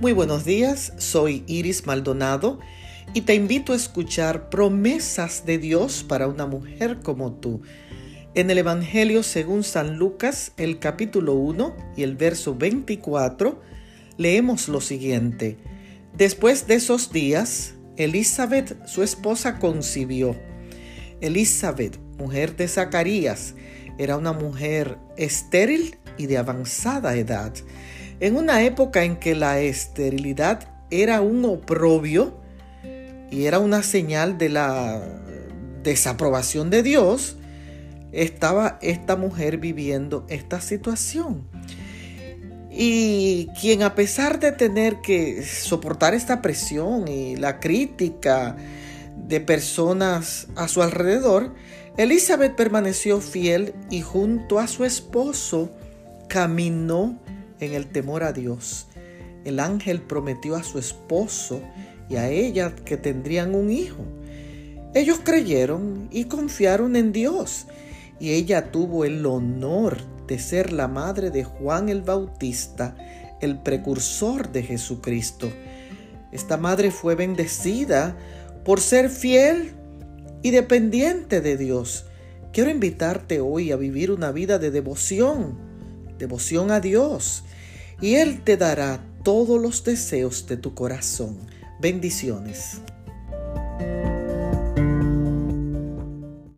Muy buenos días, soy Iris Maldonado y te invito a escuchar promesas de Dios para una mujer como tú. En el Evangelio según San Lucas, el capítulo 1 y el verso 24, leemos lo siguiente. Después de esos días, Elizabeth, su esposa, concibió. Elizabeth, mujer de Zacarías, era una mujer estéril y de avanzada edad. En una época en que la esterilidad era un oprobio y era una señal de la desaprobación de Dios, estaba esta mujer viviendo esta situación. Y quien a pesar de tener que soportar esta presión y la crítica de personas a su alrededor, Elizabeth permaneció fiel y junto a su esposo caminó en el temor a Dios. El ángel prometió a su esposo y a ella que tendrían un hijo. Ellos creyeron y confiaron en Dios y ella tuvo el honor de ser la madre de Juan el Bautista, el precursor de Jesucristo. Esta madre fue bendecida por ser fiel y dependiente de Dios. Quiero invitarte hoy a vivir una vida de devoción, devoción a Dios y Él te dará todos los deseos de tu corazón. Bendiciones.